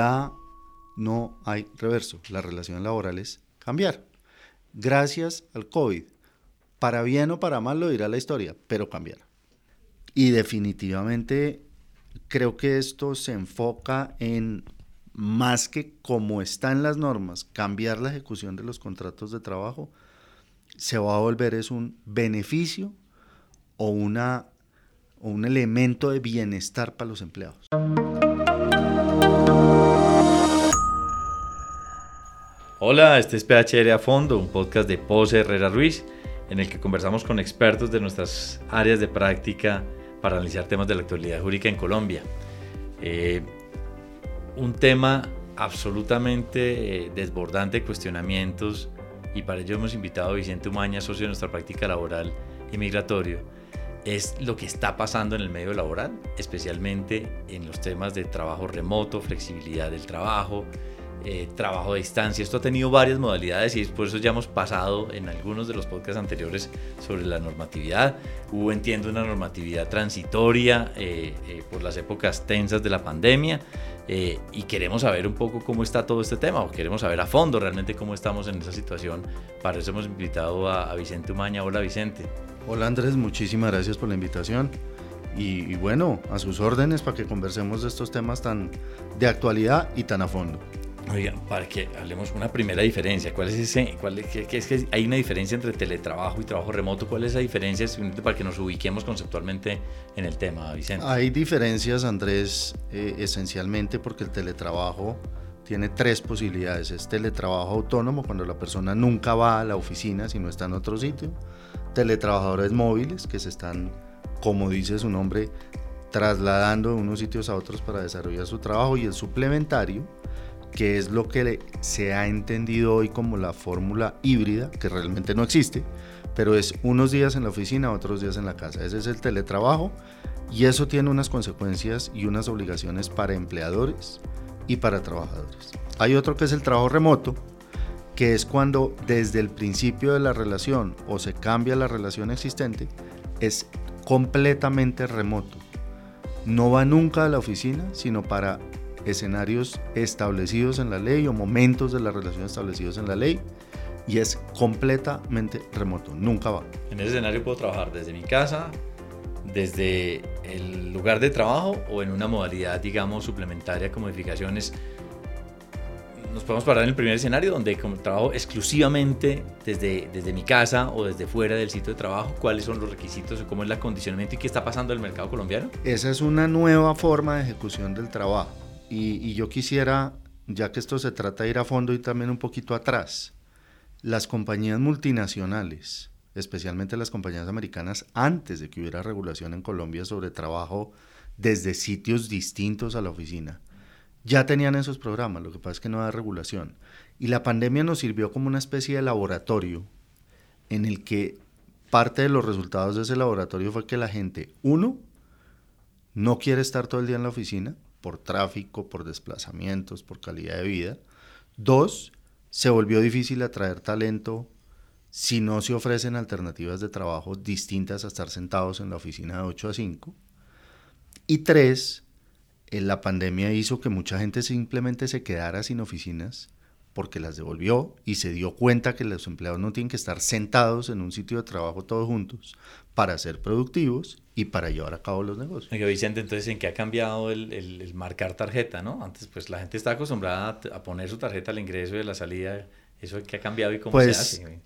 ya no hay reverso. La relación laboral es cambiar. Gracias al COVID. Para bien o para mal lo dirá la historia, pero cambiar. Y definitivamente creo que esto se enfoca en más que como están las normas, cambiar la ejecución de los contratos de trabajo, se va a volver es un beneficio o, una, o un elemento de bienestar para los empleados. Hola, este es PHR a Fondo, un podcast de Pose Herrera Ruiz, en el que conversamos con expertos de nuestras áreas de práctica para analizar temas de la actualidad jurídica en Colombia. Eh, un tema absolutamente eh, desbordante de cuestionamientos y para ello hemos invitado a Vicente Umaña, socio de nuestra práctica laboral y migratorio, es lo que está pasando en el medio laboral, especialmente en los temas de trabajo remoto, flexibilidad del trabajo, eh, trabajo a distancia. Esto ha tenido varias modalidades y por eso ya hemos pasado en algunos de los podcasts anteriores sobre la normatividad. Hubo, entiendo, una normatividad transitoria eh, eh, por las épocas tensas de la pandemia y queremos saber un poco cómo está todo este tema o queremos saber a fondo realmente cómo estamos en esa situación. Para eso hemos invitado a, Vicente Umaña. Hola Vicente. Hola Andrés, muchísimas gracias por la invitación. y, bueno, a sus órdenes para que conversemos de estos temas tan de actualidad y tan a fondo. Oiga, para que hablemos una primera diferencia, ¿cuál es ese? Cuál es, que, es que hay una diferencia entre teletrabajo y trabajo remoto? ¿Cuál es esa diferencia para que nos ubiquemos conceptualmente en el tema, Vicente? Hay diferencias, Andrés, eh, esencialmente porque el teletrabajo tiene tres posibilidades. Es teletrabajo autónomo, cuando la persona nunca va a la oficina, sino está en otro sitio. Teletrabajadores móviles, que se están, como dice su nombre, trasladando de unos sitios a otros para desarrollar su trabajo. Y el suplementario, que es lo que se ha entendido hoy como la fórmula híbrida, que realmente no existe, pero es unos días en la oficina, otros días en la casa. Ese es el teletrabajo y eso tiene unas consecuencias y unas obligaciones para empleadores y para trabajadores. Hay otro que es el trabajo remoto, que es cuando desde el principio de la relación o se cambia la relación existente, es completamente remoto. No va nunca a la oficina, sino para escenarios establecidos en la ley o momentos de la relación establecidos en la ley y es completamente remoto, nunca va. En ese escenario puedo trabajar desde mi casa, desde el lugar de trabajo o en una modalidad, digamos, suplementaria con modificaciones. Nos podemos parar en el primer escenario donde como trabajo exclusivamente desde, desde mi casa o desde fuera del sitio de trabajo, cuáles son los requisitos o cómo es el acondicionamiento y qué está pasando en el mercado colombiano. Esa es una nueva forma de ejecución del trabajo y, yo quisiera, ya que esto se trata de ir a fondo y también un poquito atrás, las compañías multinacionales, especialmente las compañías americanas, antes de que hubiera regulación en Colombia sobre trabajo desde sitios distintos a la oficina, ya tenían esos programas, lo que pasa es que no da regulación. Y la pandemia nos sirvió como una especie de laboratorio en el que parte de los resultados de ese laboratorio fue que la gente, uno, no quiere estar todo el día en la oficina, por tráfico, por desplazamientos, por calidad de vida. Dos, se volvió difícil atraer talento si no se ofrecen alternativas de trabajo distintas a estar sentados en la oficina de 8 a 5. Y tres, la pandemia hizo que mucha gente simplemente se quedara sin oficinas porque las devolvió y se dio cuenta que los empleados no tienen que estar sentados en un sitio de trabajo todos juntos para ser productivos y para llevar a cabo los negocios. Oiga, Vicente, entonces, ¿en qué ha cambiado el, marcar tarjeta, no? Antes, pues la gente está acostumbrada a, poner su tarjeta al ingreso y a la salida. ¿Eso qué ha cambiado y cómo pues, se hace?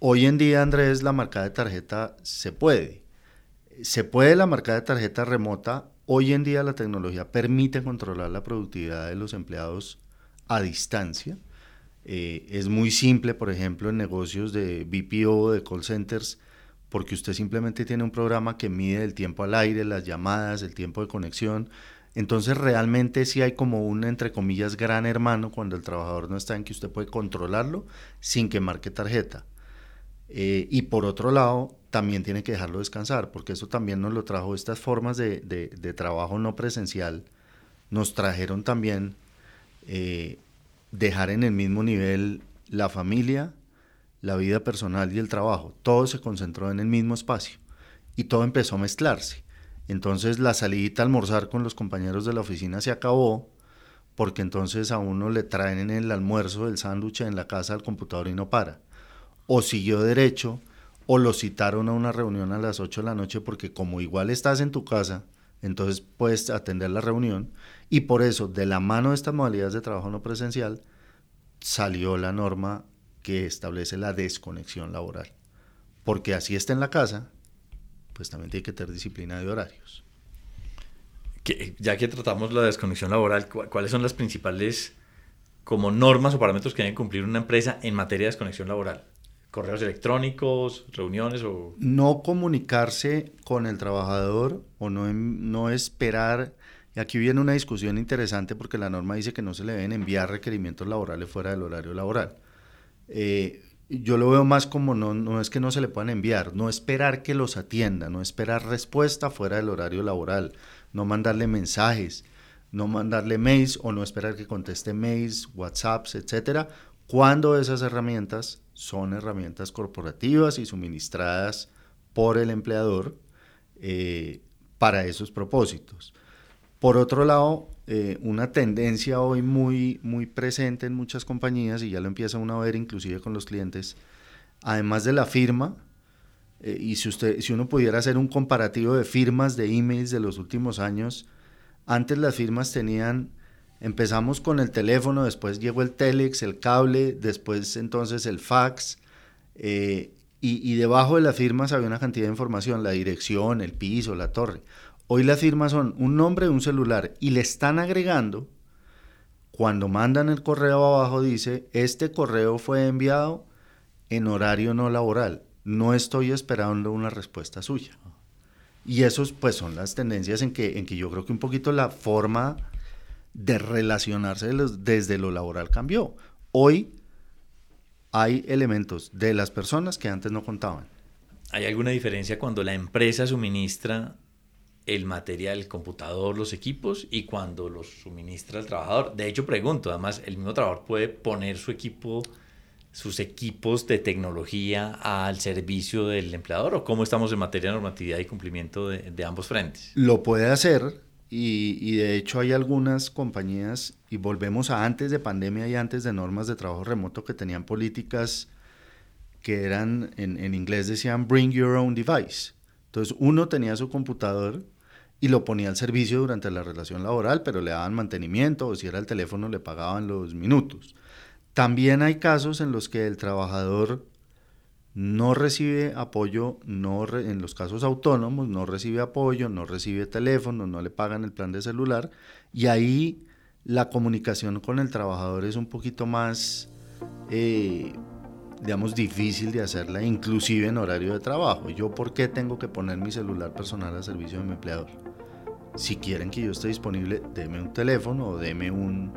Hoy en día, Andrés, la marca de tarjeta se puede. Se puede la marca de tarjeta remota. Hoy en día la tecnología permite controlar la productividad de los empleados a distancia. Eh, es muy simple, por ejemplo, en negocios de BPO, de call centers, porque usted simplemente tiene un programa que mide el tiempo al aire, las llamadas, el tiempo de conexión. Entonces realmente sí hay como un, entre comillas, gran hermano cuando el trabajador no está en que usted puede controlarlo sin que marque tarjeta. Eh, y por otro lado, también tiene que dejarlo descansar, porque eso también nos lo trajo, estas formas de, de, trabajo no presencial, nos trajeron también eh, dejar en el mismo nivel la familia, la vida personal y el trabajo, todo se concentró en el mismo espacio y todo empezó a mezclarse. Entonces la salidita a almorzar con los compañeros de la oficina se acabó porque entonces a uno le traen el almuerzo, el sándwich en la casa al computador y no para. O siguió derecho, o lo citaron a una reunión a las 8 de la noche porque como igual estás en tu casa, entonces puedes atender la reunión y por eso de la mano de estas modalidades de trabajo no presencial salió la norma que establece la desconexión laboral. Porque así está en la casa, pues también tiene que tener disciplina de horarios. ya que tratamos la desconexión laboral, ¿cuáles son las principales como normas o parámetros que debe cumplir una empresa en materia de desconexión laboral? ¿Correos electrónicos, reuniones o...? No comunicarse con el trabajador o no, no esperar... Y aquí viene una discusión interesante porque la norma dice que no se le deben enviar requerimientos laborales fuera del horario laboral. Eh, yo lo veo más como no, no es que no se le puedan enviar, no esperar que los atienda, no esperar respuesta fuera del horario laboral, no mandarle mensajes, no mandarle mails o no esperar que conteste mails, WhatsApps, etcétera, cuando esas herramientas son herramientas corporativas y suministradas por el empleador eh, para esos propósitos. Por otro lado, eh, una tendencia hoy muy, muy presente en muchas compañías, y ya lo empieza uno a ver inclusive con los clientes, además de la firma, eh, y si, usted, si uno pudiera hacer un comparativo de firmas de emails de los últimos años, antes las firmas tenían, empezamos con el teléfono, después llegó el telex, el cable, después entonces el fax, eh, y, y debajo de las firmas había una cantidad de información, la dirección, el piso, la torre. Hoy las firmas son un nombre de un celular y le están agregando, cuando mandan el correo abajo dice, este correo fue enviado en horario no laboral, no estoy esperando una respuesta suya. Y esos pues son las tendencias en que, en que yo creo que un poquito la forma de relacionarse desde lo laboral cambió. Hoy hay elementos de las personas que antes no contaban. ¿Hay alguna diferencia cuando la empresa suministra el material, el computador, los equipos y cuando los suministra el trabajador. De hecho, pregunto, además, el mismo trabajador puede poner su equipo, sus equipos de tecnología al servicio del empleador o cómo estamos en materia de normatividad y cumplimiento de, ambos frentes. Lo puede hacer y, y, de hecho hay algunas compañías, y volvemos a antes de pandemia y antes de normas de trabajo remoto que tenían políticas que eran, en, en inglés decían, bring your own device. Entonces uno tenía su computador y lo ponía al servicio durante la relación laboral, pero le daban mantenimiento o si era el teléfono le pagaban los minutos. También hay casos en los que el trabajador no recibe apoyo, no en los casos autónomos, no recibe apoyo, no recibe teléfono, no le pagan el plan de celular y ahí la comunicación con el trabajador es un poquito más, eh, digamos, difícil de hacerla, inclusive en horario de trabajo. ¿Yo por qué tengo que poner mi celular personal al servicio de mi empleador? si quieren que yo esté disponible, deme un teléfono o deme un,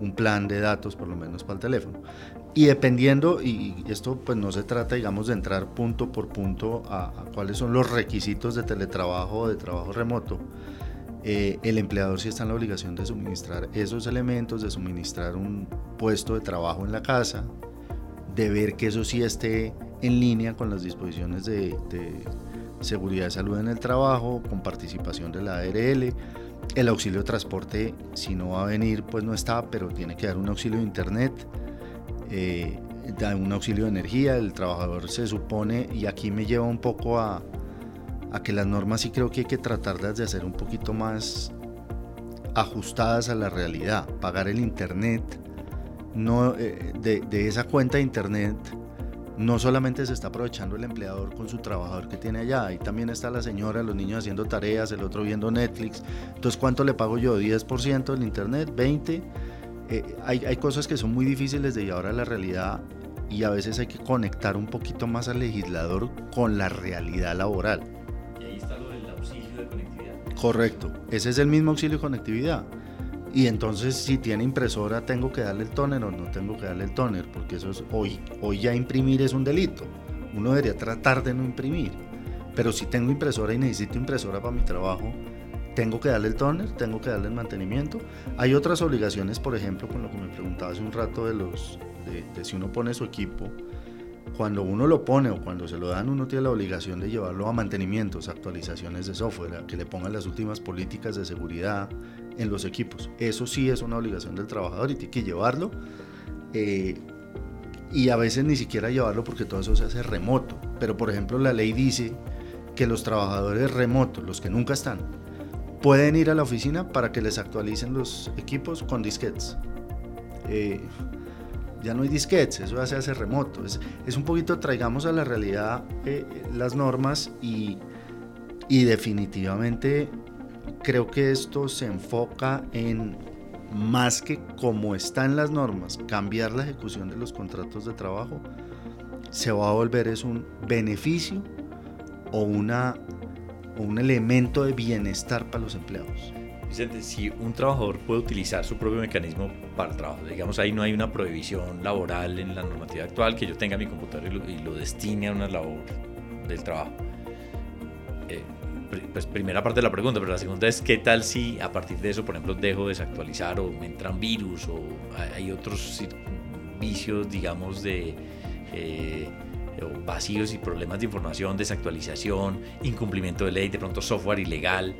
un plan de datos por lo menos para el teléfono. Y dependiendo, y esto pues no se trata digamos de entrar punto por punto a, cuáles son los requisitos de teletrabajo o de trabajo remoto, eh, el empleador sí está en la obligación de suministrar esos elementos, de suministrar un puesto de trabajo en la casa, de ver que eso sí esté en línea con las disposiciones de, seguridad de salud en el trabajo, con participación de la ARL. El auxilio de transporte, si no va a venir, pues no está, pero tiene que dar un auxilio de internet, eh, da un auxilio de energía. El trabajador se supone, y aquí me lleva un poco a que las normas sí creo que hay que tratarlas de hacer un poquito más ajustadas a la realidad. Pagar el internet, no, eh, de, de esa cuenta de internet no solamente se está aprovechando el empleador con su trabajador que tiene allá, ahí también está la señora, los niños haciendo tareas, el otro viendo Netflix. Entonces, ¿cuánto le pago yo? ¿10% del Internet? ¿20%? Eh, hay, hay cosas que son muy difíciles de llevar a la realidad y a veces hay que conectar un poquito más al legislador con la realidad laboral. Y ahí está lo del auxilio de conectividad. Correcto, ese es el mismo auxilio de conectividad. Y entonces si tiene impresora tengo que darle el tóner o no tengo que darle el tóner, porque eso es hoy, hoy ya imprimir es un delito. Uno debería tratar de no imprimir. Pero si tengo impresora y necesito impresora para mi trabajo, tengo que darle el tóner, tengo que darle el mantenimiento. Hay otras obligaciones, por ejemplo, con lo que me preguntaba hace un rato de los de, si uno pone su equipo, cuando uno lo pone o cuando se lo dan, uno tiene la obligación de llevarlo a mantenimientos, actualizaciones de software, que le pongan las últimas políticas de seguridad en los equipos. Eso sí es una obligación del trabajador y tiene que llevarlo. Eh, y a veces ni siquiera llevarlo porque todo eso se hace remoto. Pero por ejemplo la ley dice que los trabajadores remotos, los que nunca están, pueden ir a la oficina para que les actualicen los equipos con disquetes. Eh, ya no hay disquetes, eso ya se hace remoto. Es, un poquito, traigamos a la realidad eh, las normas y, y definitivamente creo que esto se enfoca en más que como están las normas, cambiar la ejecución de los contratos de trabajo, se va a volver es un beneficio o, una, un elemento de bienestar para los empleados. Vicente, si un trabajador puede utilizar su propio mecanismo para el trabajo, digamos ahí no hay una prohibición laboral en la normativa actual que yo tenga mi computador y lo, destine a una labor del trabajo. Eh, pues primera parte de la pregunta, pero la segunda es qué tal si a partir de eso, por ejemplo, dejo de desactualizar o me entran virus o hay otros vicios, digamos, de eh, vacíos y problemas de información, desactualización, incumplimiento de ley, de pronto software ilegal.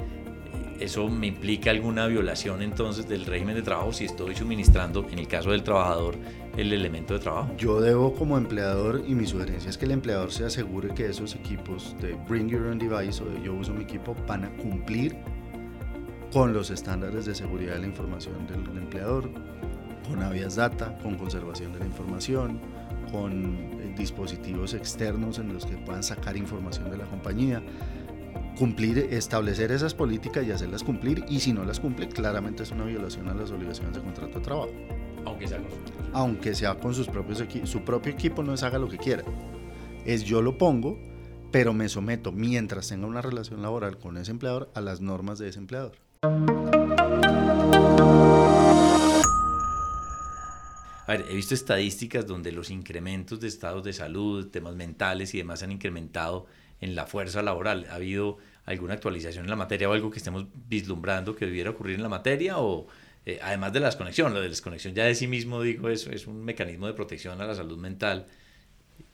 ¿Eso me implica alguna violación entonces del régimen de trabajo si estoy suministrando, en el caso del trabajador, el elemento de trabajo? Yo debo como empleador, y mi sugerencia es que el empleador se asegure que esos equipos de Bring Your Own Device o de Yo uso mi equipo van a cumplir con los estándares de seguridad de la información del empleador, con Avias Data, con conservación de la información, con eh, dispositivos externos en los que puedan sacar información de la compañía cumplir, establecer esas políticas y hacerlas cumplir, y si no las cumple, claramente es una violación a las obligaciones de contrato de trabajo. Aunque sea con sus, Aunque sea con sus propios equipos, su propio equipo no es haga lo que quiera. Es yo lo pongo, pero me someto mientras tenga una relación laboral con ese empleador a las normas de ese empleador. A ver, he visto estadísticas donde los incrementos de estados de salud, temas mentales y demás han incrementado en la fuerza laboral. ¿Ha habido alguna actualización en la materia o algo que estemos vislumbrando que debiera ocurrir en la materia? O eh, además de la desconexión, la de la desconexión ya de sí mismo, digo, es, es un mecanismo de protección a la salud mental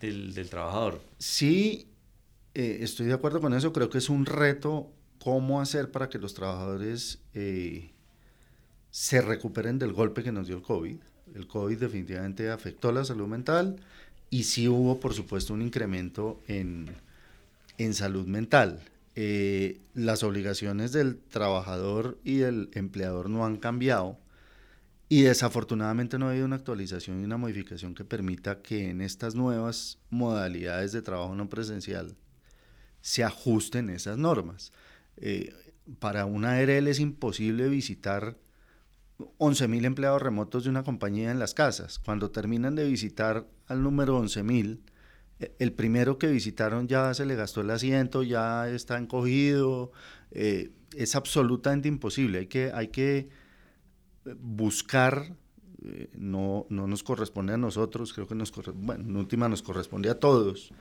del, del trabajador. Sí, eh, estoy de acuerdo con eso. Creo que es un reto cómo hacer para que los trabajadores eh, se recuperen del golpe que nos dio el COVID. El COVID definitivamente afectó la salud mental y sí hubo, por supuesto, un incremento en en salud mental. Eh, las obligaciones del trabajador y del empleador no han cambiado y desafortunadamente no ha habido una actualización y una modificación que permita que en estas nuevas modalidades de trabajo no presencial se ajusten esas normas. Eh, para una ARL es imposible visitar 11.000 empleados remotos de una compañía en las casas. Cuando terminan de visitar al número 11.000, el primero que visitaron ya se le gastó el asiento, ya está encogido, eh, es absolutamente imposible, hay que, hay que buscar, eh, no, no, nos corresponde a nosotros, creo que nos bueno, en última nos corresponde a todos,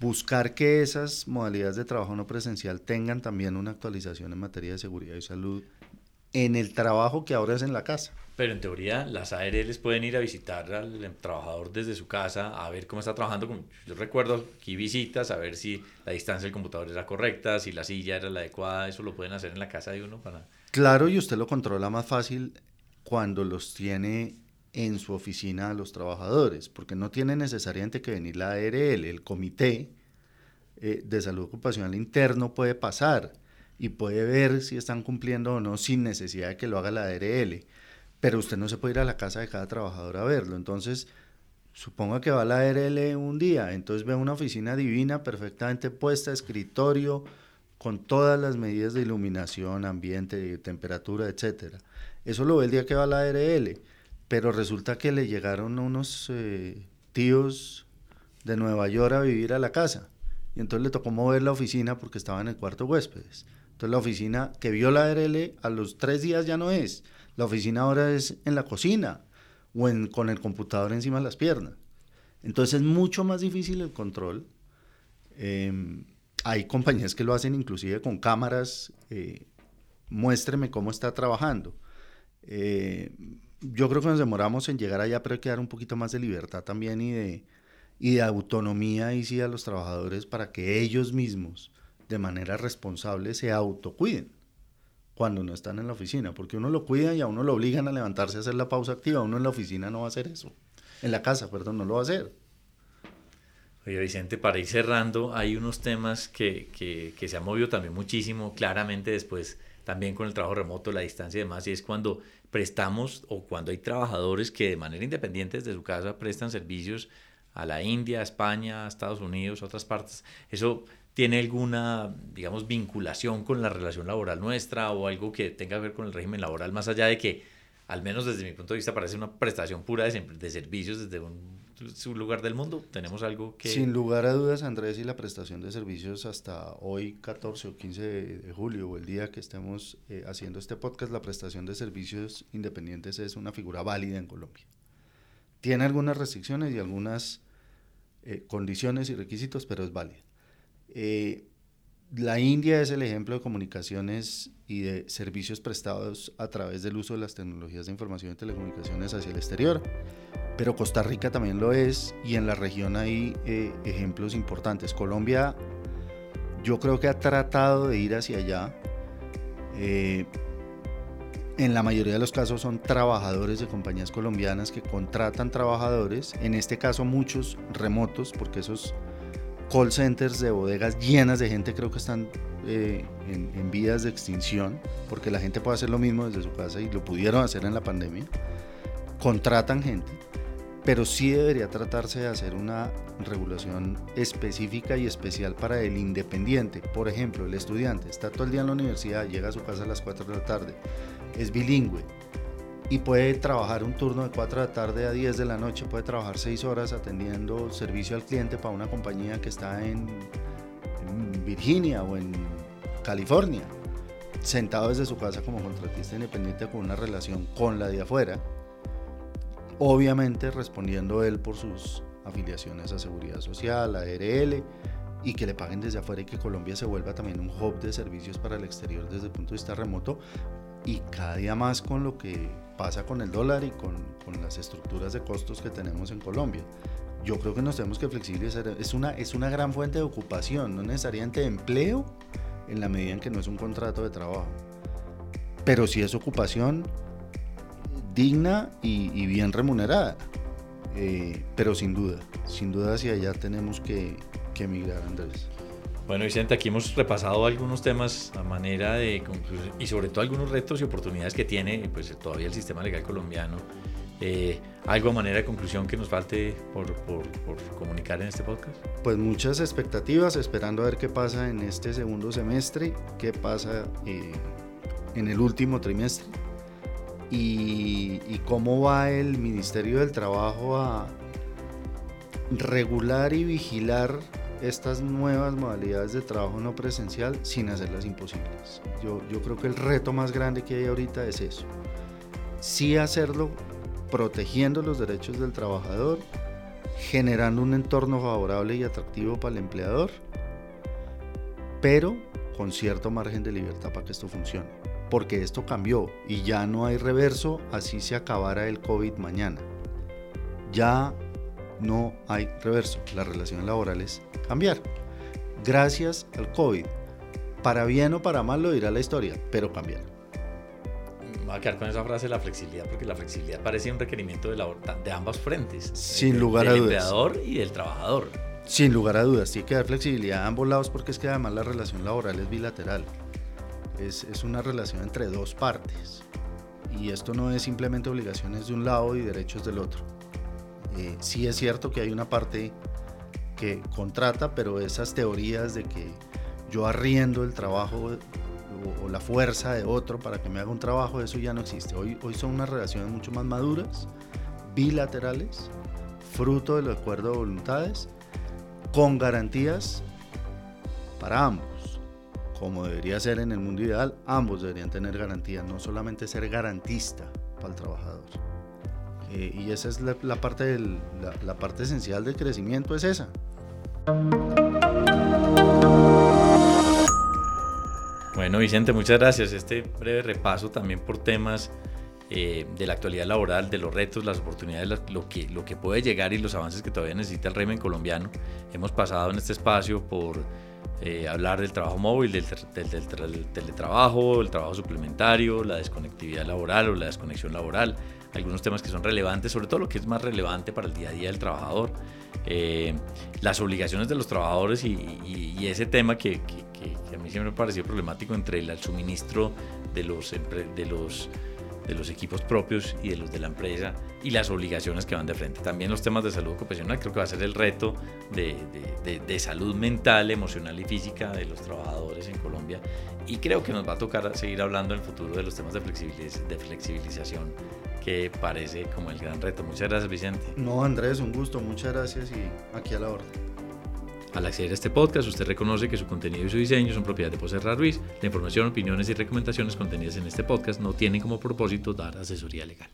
buscar que esas modalidades de trabajo no presencial tengan también una actualización en materia de seguridad y salud en el trabajo que ahora es en la casa. Pero en teoría las ARLs pueden ir a visitar al trabajador desde su casa a ver cómo está trabajando. Yo recuerdo aquí visitas, a ver si la distancia del computador era correcta, si la silla era la adecuada, eso lo pueden hacer en la casa de uno para... Claro, y usted lo controla más fácil cuando los tiene en su oficina a los trabajadores, porque no tiene necesariamente que venir la ARL, el comité eh, de salud ocupacional interno puede pasar y puede ver si están cumpliendo o no sin necesidad de que lo haga la ARL. Pero usted no se puede ir a la casa de cada trabajador a verlo. Entonces, suponga que va a la ARL un día, entonces ve una oficina divina, perfectamente puesta, escritorio, con todas las medidas de iluminación, ambiente, temperatura, etc. Eso lo ve el día que va a la ARL. Pero resulta que le llegaron unos eh, tíos de Nueva York a vivir a la casa. Y entonces le tocó mover la oficina porque estaba en el cuarto huéspedes. Entonces la oficina que vio la ARL a los tres días ya no es. La oficina ahora es en la cocina o en, con el computador encima de las piernas. Entonces es mucho más difícil el control. Em, hay compañías que lo hacen inclusive con cámaras. Eh, muéstreme cómo está trabajando. Eh, yo creo que nos demoramos en llegar allá, pero hay que dar un poquito más de libertad también y de, y de autonomía y sí a los trabajadores para que ellos mismos, de manera responsable, se autocuiden cuando no están en la oficina, porque uno lo cuida y a uno lo obligan a levantarse a hacer la pausa activa, uno en la oficina no va a hacer eso, en la casa, perdón, no lo va a hacer. Oye, Vicente, para ir cerrando, hay unos temas que, que, que se han movido también muchísimo, claramente después también con el trabajo remoto, la distancia y demás, y es cuando prestamos o cuando hay trabajadores que de manera independiente desde su casa prestan servicios a la India, a España, a Estados Unidos, a otras partes. Eso tiene alguna, digamos, vinculación con la relación laboral nuestra o algo que tenga que ver con el régimen laboral, más allá de que, al menos desde mi punto de vista, parece una prestación pura de, de servicios desde un, lugar del mundo. Tenemos algo que... Sin lugar a dudas, Andrés, y la prestación de servicios hasta hoy, 14 o 15 de julio, o el día que estemos eh, haciendo este podcast, la prestación de servicios independientes es una figura válida en Colombia. Tiene algunas restricciones y algunas eh, condiciones y requisitos, pero es válida. Eh, la India es el ejemplo de comunicaciones y de servicios prestados a través del uso de las tecnologías de información y telecomunicaciones hacia el exterior, pero Costa Rica también lo es y en la región hay eh, ejemplos importantes. Colombia yo creo que ha tratado de ir hacia allá. Eh, en la mayoría de los casos son trabajadores de compañías colombianas que contratan trabajadores, en este caso muchos remotos, porque esos call centers de bodegas llenas de gente creo que están eh, en, vías de extinción, porque la gente puede hacer lo mismo desde su casa y lo pudieron hacer en la pandemia. Contratan gente, pero sí debería tratarse de hacer una regulación específica y especial para el independiente. Por ejemplo, el estudiante está todo el día en la universidad, llega a su casa a las 4 de la tarde, es bilingüe, y puede trabajar un turno de 4 de la tarde a 10 de la noche, puede trabajar 6 horas atendiendo servicio al cliente para una compañía que está en, Virginia o en California, sentado desde su casa como contratista independiente con una relación con la de afuera, obviamente respondiendo él por sus afiliaciones a Seguridad Social, a ARL, y que le paguen desde afuera y que Colombia se vuelva también un hub de servicios para el exterior desde el punto de vista remoto y cada día más con lo que pasa con el dólar y con, con, las estructuras de costos que tenemos en Colombia. Yo creo que nos tenemos que flexibilizar. Es una, es una gran fuente de ocupación, no necesariamente de empleo, en la medida en que no es un contrato de trabajo. Pero sí es ocupación digna y, bien remunerada. Eh, pero sin duda, sin duda hacia allá tenemos que, que emigrar, Andrés. Bueno, Vicente, aquí hemos repasado algunos temas a manera de concluir y sobre todo algunos retos y oportunidades que tiene pues, todavía el sistema legal colombiano. Eh, ¿Algo a manera de conclusión que nos falte por, por, comunicar en este podcast? Pues muchas expectativas, esperando a ver qué pasa en este segundo semestre, qué pasa eh, en el último trimestre y, y cómo va el Ministerio del Trabajo a regular y vigilar estas nuevas modalidades de trabajo no presencial sin hacerlas imposibles. Yo, yo creo que el reto más grande que hay ahorita es eso. Sí hacerlo protegiendo los derechos del trabajador, generando un entorno favorable y atractivo para el empleador, pero con cierto margen de libertad para que esto funcione. Porque esto cambió y ya no hay reverso, así se acabara el COVID mañana. Ya no hay reverso. Las relaciones laborales cambiar. Gracias al COVID. Para bien o para mal lo dirá la historia, pero cambiar. Va a quedar con esa frase la flexibilidad, porque la flexibilidad parece un requerimiento de, la, de ambas frentes. Sin lugar a dudas. Del empleador y del trabajador. Sin lugar a dudas, tiene que dar flexibilidad a ambos lados porque es que además la relación laboral es bilateral. Es, es una relación entre dos partes. Y esto no es simplemente obligaciones de un lado y derechos del otro. Eh, sí es cierto que hay una parte que contrata, pero esas teorías de que yo arriendo el trabajo o, la fuerza de otro para que me haga un trabajo, eso ya no existe. Hoy, hoy son unas relaciones mucho más maduras, bilaterales, fruto del acuerdo de voluntades, con garantías para ambos. Como debería ser en el mundo ideal, ambos deberían tener garantías, no solamente ser garantista para el trabajador. Eh, y esa es la, parte la, parte esencial del crecimiento, es esa. Bueno, Vicente, muchas gracias. Este breve repaso también por temas eh, de la actualidad laboral, de los retos, las oportunidades, lo que, lo que puede llegar y los avances que todavía necesita el régimen colombiano. Hemos pasado en este espacio por eh, hablar del trabajo móvil, del, teletrabajo, el trabajo suplementario, la desconectividad laboral o la desconexión laboral, algunos temas que son relevantes, sobre todo lo que es más relevante para el día a día del trabajador, eh, las obligaciones de los trabajadores y, ese tema que, a mí siempre me ha parecido problemático entre el, suministro de los, de los de los equipos propios y de los de la empresa y las obligaciones que van de frente. También los temas de salud ocupacional creo que va a ser el reto de, de, salud mental, emocional y física de los trabajadores en Colombia y creo que nos va a tocar seguir hablando en el futuro de los temas de, de flexibilización que parece como el gran reto. Muchas gracias Vicente. No Andrés, un gusto, muchas gracias y aquí a la orden. Al acceder a este podcast, usted reconoce que su contenido y su diseño son propiedad de Poserra Ruiz. La información, opiniones y recomendaciones contenidas en este podcast no tienen como propósito dar asesoría legal.